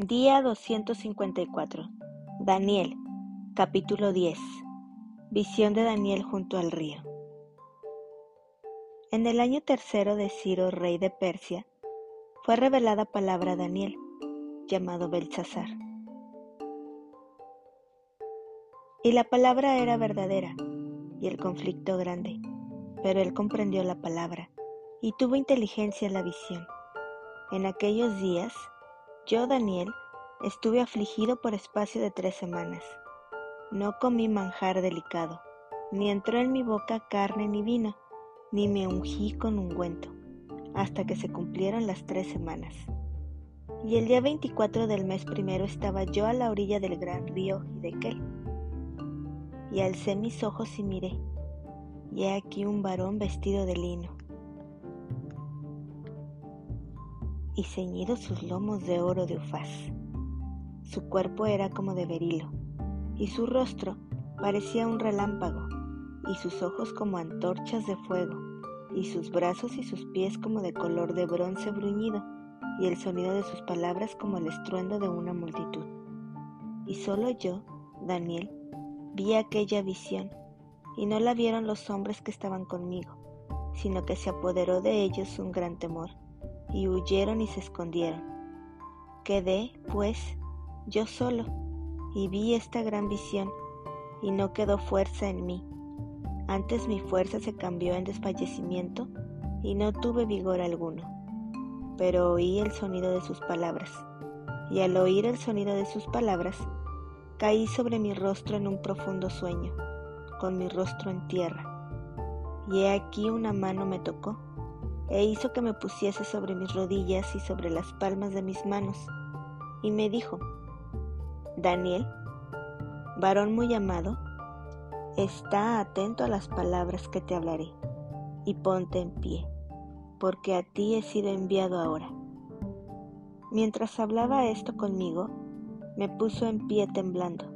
Día 254. Daniel, capítulo 10. Visión de Daniel junto al río. En el año tercero de Ciro, rey de Persia, fue revelada palabra a Daniel, llamado Belsasar. Y la palabra era verdadera, y el conflicto grande, pero él comprendió la palabra, y tuvo inteligencia en la visión. En aquellos días, yo, Daniel, estuve afligido por espacio de tres semanas. No comí manjar delicado, ni entró en mi boca carne ni vino, ni me ungí con ungüento, hasta que se cumplieron las tres semanas. Y el día 24 del mes primero estaba yo a la orilla del gran río Hidekel. Y alcé mis ojos y miré, y he aquí un varón vestido de lino y ceñidos sus lomos de oro de ufaz. Su cuerpo era como de berilo, y su rostro parecía un relámpago, y sus ojos como antorchas de fuego, y sus brazos y sus pies como de color de bronce bruñido, y el sonido de sus palabras como el estruendo de una multitud. Y solo yo, Daniel, vi aquella visión, y no la vieron los hombres que estaban conmigo, sino que se apoderó de ellos un gran temor y huyeron y se escondieron. Quedé, pues, yo solo, y vi esta gran visión, y no quedó fuerza en mí. Antes mi fuerza se cambió en desfallecimiento, y no tuve vigor alguno. Pero oí el sonido de sus palabras, y al oír el sonido de sus palabras, caí sobre mi rostro en un profundo sueño, con mi rostro en tierra. Y he aquí una mano me tocó e hizo que me pusiese sobre mis rodillas y sobre las palmas de mis manos, y me dijo, Daniel, varón muy amado, está atento a las palabras que te hablaré, y ponte en pie, porque a ti he sido enviado ahora. Mientras hablaba esto conmigo, me puso en pie temblando.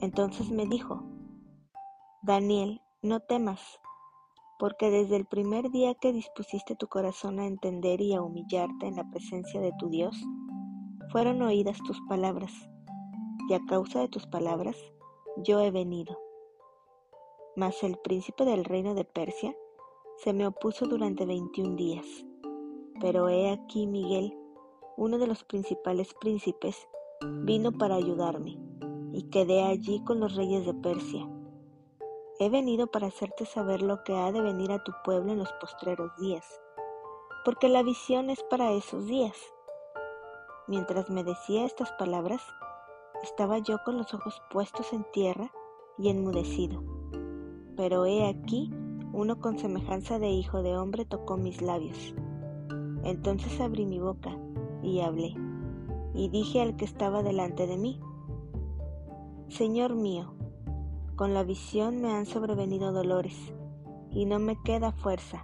Entonces me dijo, Daniel, no temas porque desde el primer día que dispusiste tu corazón a entender y a humillarte en la presencia de tu Dios, fueron oídas tus palabras, y a causa de tus palabras yo he venido. Mas el príncipe del reino de Persia se me opuso durante veintiún días. Pero he aquí Miguel, uno de los principales príncipes, vino para ayudarme, y quedé allí con los reyes de Persia He venido para hacerte saber lo que ha de venir a tu pueblo en los postreros días, porque la visión es para esos días. Mientras me decía estas palabras, estaba yo con los ojos puestos en tierra y enmudecido. Pero he aquí, uno con semejanza de hijo de hombre tocó mis labios. Entonces abrí mi boca y hablé, y dije al que estaba delante de mí, Señor mío, con la visión me han sobrevenido dolores y no me queda fuerza.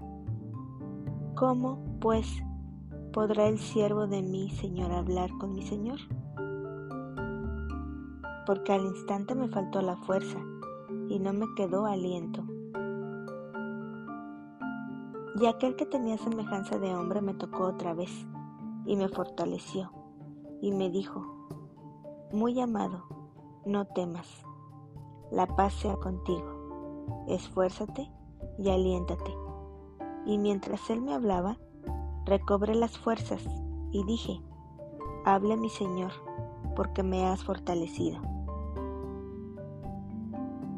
¿Cómo, pues, podrá el siervo de mi Señor hablar con mi Señor? Porque al instante me faltó la fuerza y no me quedó aliento. Y aquel que tenía semejanza de hombre me tocó otra vez y me fortaleció y me dijo, muy amado, no temas la paz sea contigo. Esfuérzate y aliéntate. Y mientras él me hablaba, recobré las fuerzas y dije, hable mi Señor, porque me has fortalecido.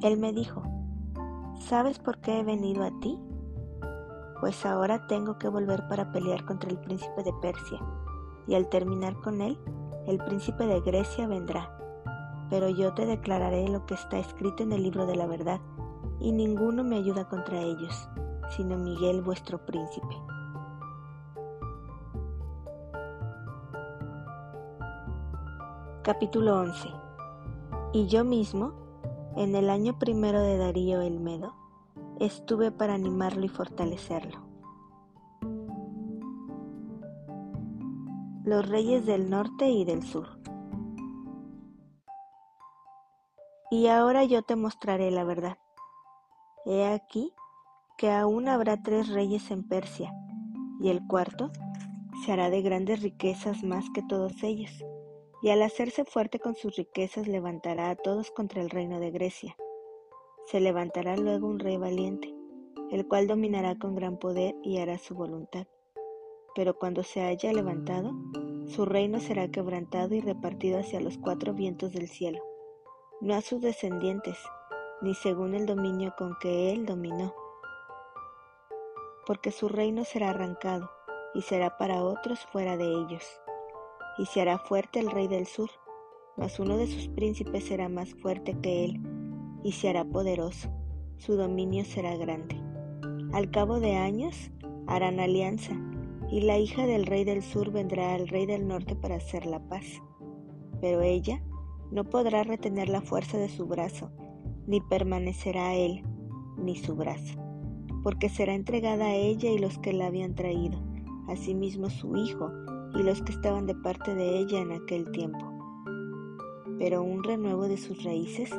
Él me dijo, ¿sabes por qué he venido a ti? Pues ahora tengo que volver para pelear contra el príncipe de Persia, y al terminar con él, el príncipe de Grecia vendrá pero yo te declararé lo que está escrito en el libro de la verdad, y ninguno me ayuda contra ellos, sino Miguel vuestro príncipe. Capítulo 11 Y yo mismo, en el año primero de Darío el Medo, estuve para animarlo y fortalecerlo. Los reyes del norte y del sur. Y ahora yo te mostraré la verdad. He aquí que aún habrá tres reyes en Persia, y el cuarto se hará de grandes riquezas más que todos ellos, y al hacerse fuerte con sus riquezas levantará a todos contra el reino de Grecia. Se levantará luego un rey valiente, el cual dominará con gran poder y hará su voluntad. Pero cuando se haya levantado, su reino será quebrantado y repartido hacia los cuatro vientos del cielo, no a sus descendientes, ni según el dominio con que él dominó, porque su reino será arrancado y será para otros fuera de ellos. Y se hará fuerte el rey del sur, mas uno de sus príncipes será más fuerte que él, y se hará poderoso, su dominio será grande. Al cabo de años harán alianza, y la hija del rey del sur vendrá al rey del norte para hacer la paz. Pero ella no podrá retener la fuerza de su brazo, ni permanecerá él, ni su brazo, porque será entregada a ella y los que la habían traído asimismo su hijo y los que estaban de parte de ella en aquel tiempo. Pero un renuevo de sus raíces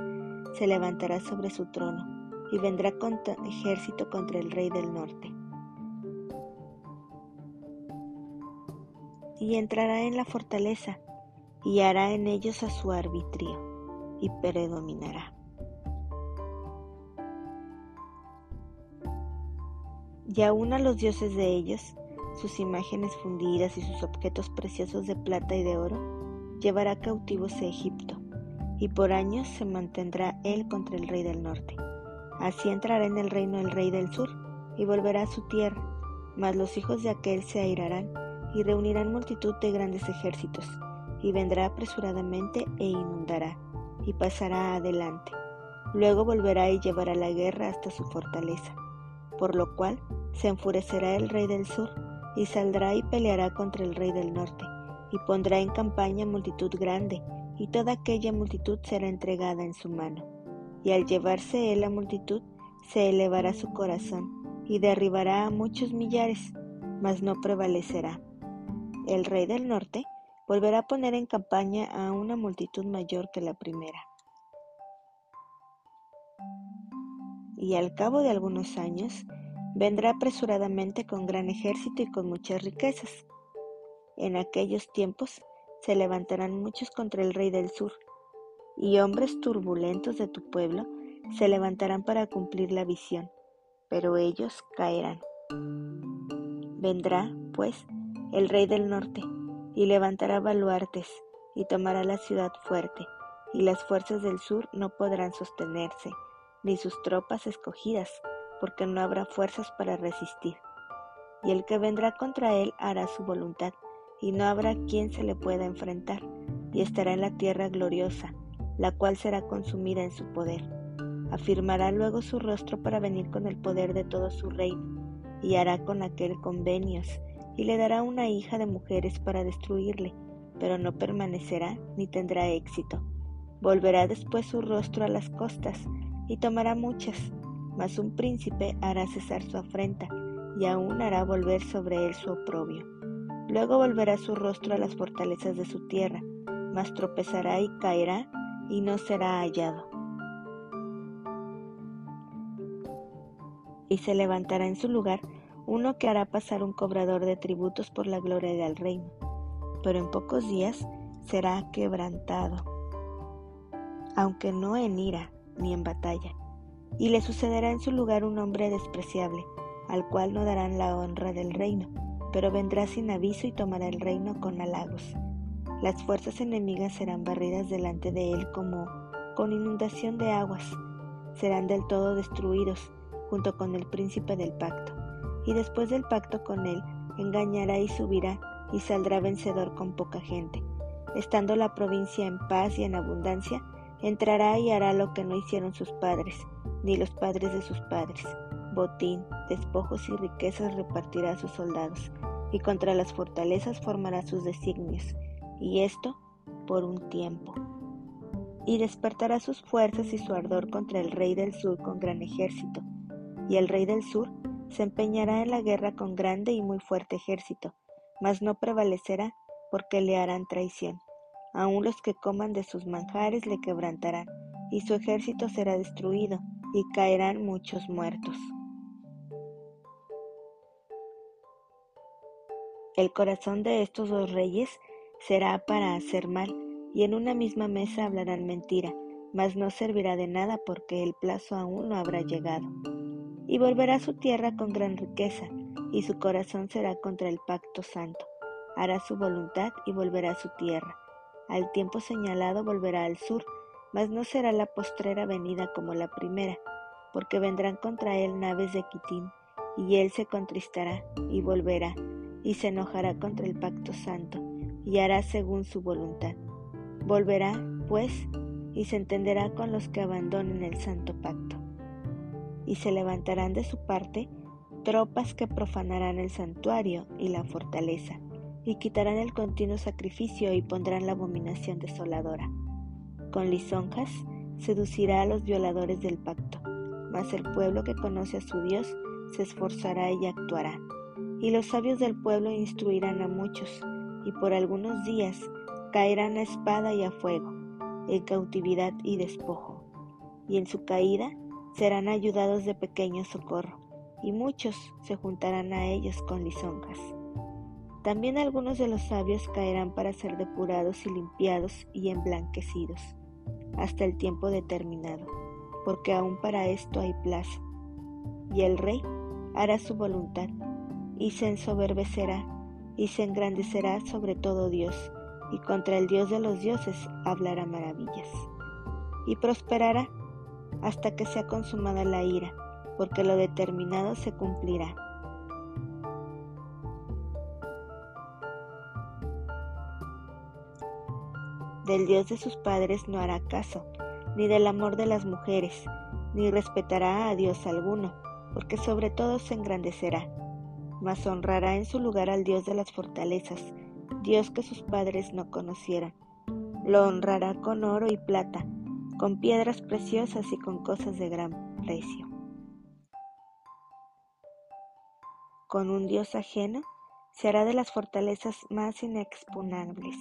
se levantará sobre su trono y vendrá con ejército contra el rey del norte. Y entrará en la fortaleza y hará en ellos a su arbitrio y predominará. Y aún a los dioses de ellos sus imágenes fundidas y sus objetos preciosos de plata y de oro, llevará cautivos a Egipto, y por años se mantendrá él contra el rey del norte. Así entrará en el reino el rey del sur, y volverá a su tierra, mas los hijos de aquel se airarán, y reunirán multitud de grandes ejércitos, y vendrá apresuradamente e inundará, y pasará adelante. Luego volverá y llevará la guerra hasta su fortaleza, por lo cual se enfurecerá el rey del sur, y saldrá y peleará contra el rey del norte, y pondrá en campaña multitud grande, y toda aquella multitud será entregada en su mano. Y al llevarse él la multitud, se elevará su corazón, y derribará a muchos millares, mas no prevalecerá. El rey del norte volverá a poner en campaña a una multitud mayor que la primera. Y al cabo de algunos años, vendrá apresuradamente con gran ejército y con muchas riquezas. En aquellos tiempos se levantarán muchos contra el rey del sur, y hombres turbulentos de tu pueblo se levantarán para cumplir la visión, pero ellos caerán. Vendrá, pues, el rey del norte, y levantará baluartes, y tomará la ciudad fuerte, y las fuerzas del sur no podrán sostenerse, ni sus tropas escogidas porque no habrá fuerzas para resistir. Y el que vendrá contra él hará su voluntad, y no habrá quien se le pueda enfrentar, y estará en la tierra gloriosa, la cual será consumida en su poder. Afirmará luego su rostro para venir con el poder de todo su reino, y hará con aquel convenios, y le dará una hija de mujeres para destruirle, pero no permanecerá ni tendrá éxito. Volverá después su rostro a las costas, y tomará muchas, mas un príncipe hará cesar su afrenta, y aún hará volver sobre él su oprobio. Luego volverá su rostro a las fortalezas de su tierra, mas tropezará y caerá, y no será hallado. Y se levantará en su lugar uno que hará pasar un cobrador de tributos por la gloria del reino, pero en pocos días será quebrantado, aunque no en ira ni en batalla. Y le sucederá en su lugar un hombre despreciable, al cual no darán la honra del reino, pero vendrá sin aviso y tomará el reino con halagos. Las fuerzas enemigas serán barridas delante de él como con inundación de aguas, serán del todo destruidos junto con el príncipe del pacto, y después del pacto con él engañará y subirá y saldrá vencedor con poca gente. Estando la provincia en paz y en abundancia, entrará y hará lo que no hicieron sus padres, ni los padres de sus padres. Botín, despojos y riquezas repartirá a sus soldados, y contra las fortalezas formará sus designios, y esto por un tiempo. Y despertará sus fuerzas y su ardor contra el rey del sur con gran ejército, y el rey del sur se empeñará en la guerra con grande y muy fuerte ejército, mas no prevalecerá porque le harán traición. Aun los que coman de sus manjares le quebrantarán, y su ejército será destruido, y caerán muchos muertos. El corazón de estos dos reyes será para hacer mal, y en una misma mesa hablarán mentira, mas no servirá de nada porque el plazo aún no habrá llegado. Y volverá a su tierra con gran riqueza, y su corazón será contra el pacto santo. Hará su voluntad y volverá a su tierra. Al tiempo señalado volverá al sur, mas no será la postrera venida como la primera, porque vendrán contra él naves de Quitín, y él se contristará y volverá, y se enojará contra el pacto santo, y hará según su voluntad. Volverá, pues, y se entenderá con los que abandonen el santo pacto. Y se levantarán de su parte tropas que profanarán el santuario y la fortaleza, y quitarán el continuo sacrificio y pondrán la abominación desoladora. Con lisonjas seducirá a los violadores del pacto, mas el pueblo que conoce a su Dios se esforzará y actuará. Y los sabios del pueblo instruirán a muchos, y por algunos días caerán a espada y a fuego, en cautividad y despojo. Y en su caída serán ayudados de pequeño socorro, y muchos se juntarán a ellos con lisonjas. También algunos de los sabios caerán para ser depurados y limpiados y emblanquecidos, hasta el tiempo determinado, porque aún para esto hay plazo. Y el rey hará su voluntad, y se ensoberbecerá, y se engrandecerá sobre todo Dios, y contra el Dios de los dioses hablará maravillas. Y prosperará hasta que sea consumada la ira, porque lo determinado se cumplirá. Del Dios de sus padres no hará caso, ni del amor de las mujeres, ni respetará a Dios alguno, porque sobre todo se engrandecerá, mas honrará en su lugar al Dios de las fortalezas, Dios que sus padres no conocieron. Lo honrará con oro y plata, con piedras preciosas y con cosas de gran precio. Con un Dios ajeno se hará de las fortalezas más inexpugnables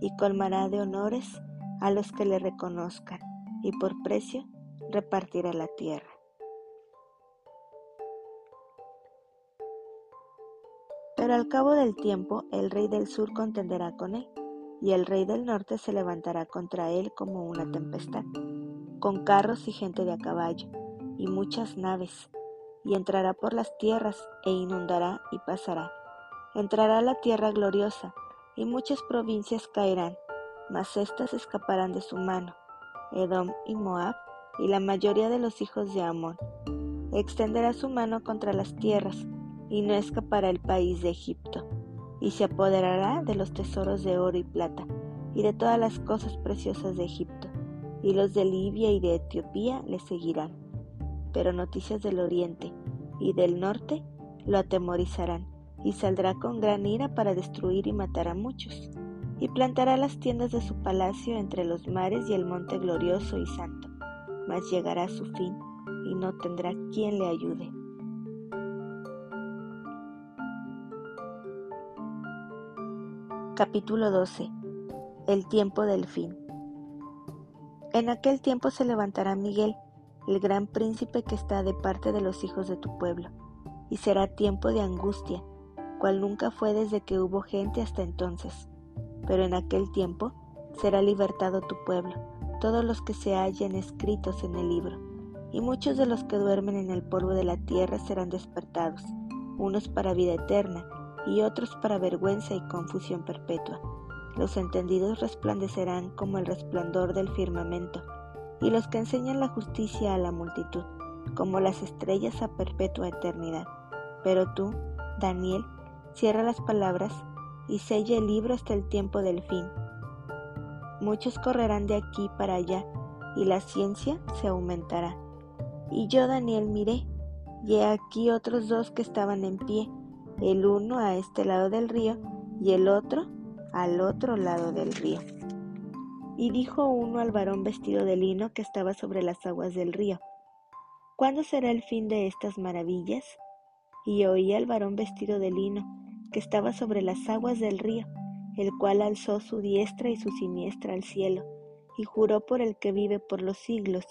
y colmará de honores a los que le reconozcan y por precio repartirá la tierra. Pero al cabo del tiempo el rey del sur contenderá con él, y el rey del norte se levantará contra él como una tempestad, con carros y gente de a caballo, y muchas naves, y entrará por las tierras, e inundará y pasará. Entrará la tierra gloriosa, y muchas provincias caerán, mas éstas escaparán de su mano, Edom y Moab, y la mayoría de los hijos de Amón. Extenderá su mano contra las tierras, y no escapará el país de Egipto, y se apoderará de los tesoros de oro y plata, y de todas las cosas preciosas de Egipto, y los de Libia y de Etiopía le seguirán. Pero noticias del oriente y del norte lo atemorizarán, y saldrá con gran ira para destruir y matar a muchos, y plantará las tiendas de su palacio entre los mares y el monte glorioso y santo, mas llegará su fin, y no tendrá quien le ayude. Capítulo 12. El tiempo del fin. En aquel tiempo se levantará Miguel, el gran príncipe que está de parte de los hijos de tu pueblo, y será tiempo de angustia, cual nunca fue desde que hubo gente hasta entonces. Pero en aquel tiempo será libertado tu pueblo, todos los que se hallen escritos en el libro, y muchos de los que duermen en el polvo de la tierra serán despertados, unos para vida eterna, y otros para vergüenza y confusión perpetua. Los entendidos resplandecerán como el resplandor del firmamento, y los que enseñan la justicia a la multitud, como las estrellas a perpetua eternidad. Pero tú, Daniel, cierra las palabras y sella el libro hasta el tiempo del fin. Muchos correrán de aquí para allá, y la ciencia se aumentará. Y yo, Daniel, miré, y he aquí otros dos que estaban en pie, el uno a este lado del río y el otro al otro lado del río. Y dijo uno al varón vestido de lino que estaba sobre las aguas del río, ¿cuándo será el fin de estas maravillas? Y oí al varón vestido de lino que estaba sobre las aguas del río, el cual alzó su diestra y su siniestra al cielo, y juró por el que vive por los siglos,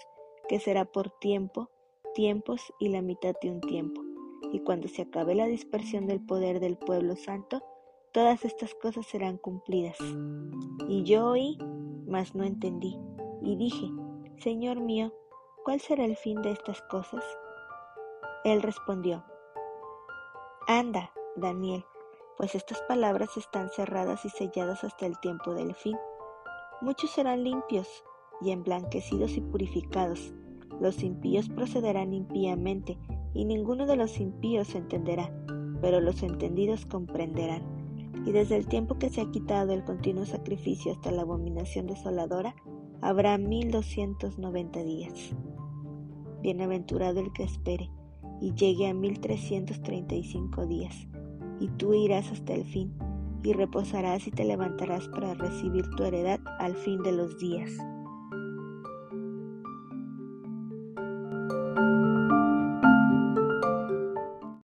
que será por tiempo, tiempos y la mitad de un tiempo y cuando se acabe la dispersión del poder del pueblo santo, todas estas cosas serán cumplidas. Y yo oí, mas no entendí, y dije, Señor mío, ¿cuál será el fin de estas cosas? Él respondió, Anda, Daniel, pues estas palabras están cerradas y selladas hasta el tiempo del fin. Muchos serán limpios y emblanquecidos y purificados. Los impíos procederán impíamente, y ninguno de los impíos entenderá, pero los entendidos comprenderán. Y desde el tiempo que se ha quitado el continuo sacrificio hasta la abominación desoladora, habrá mil doscientos noventa días. Bienaventurado el que espere y llegue a mil trescientos treinta y cinco días, y tú irás hasta el fin, y reposarás y te levantarás para recibir tu heredad al fin de los días.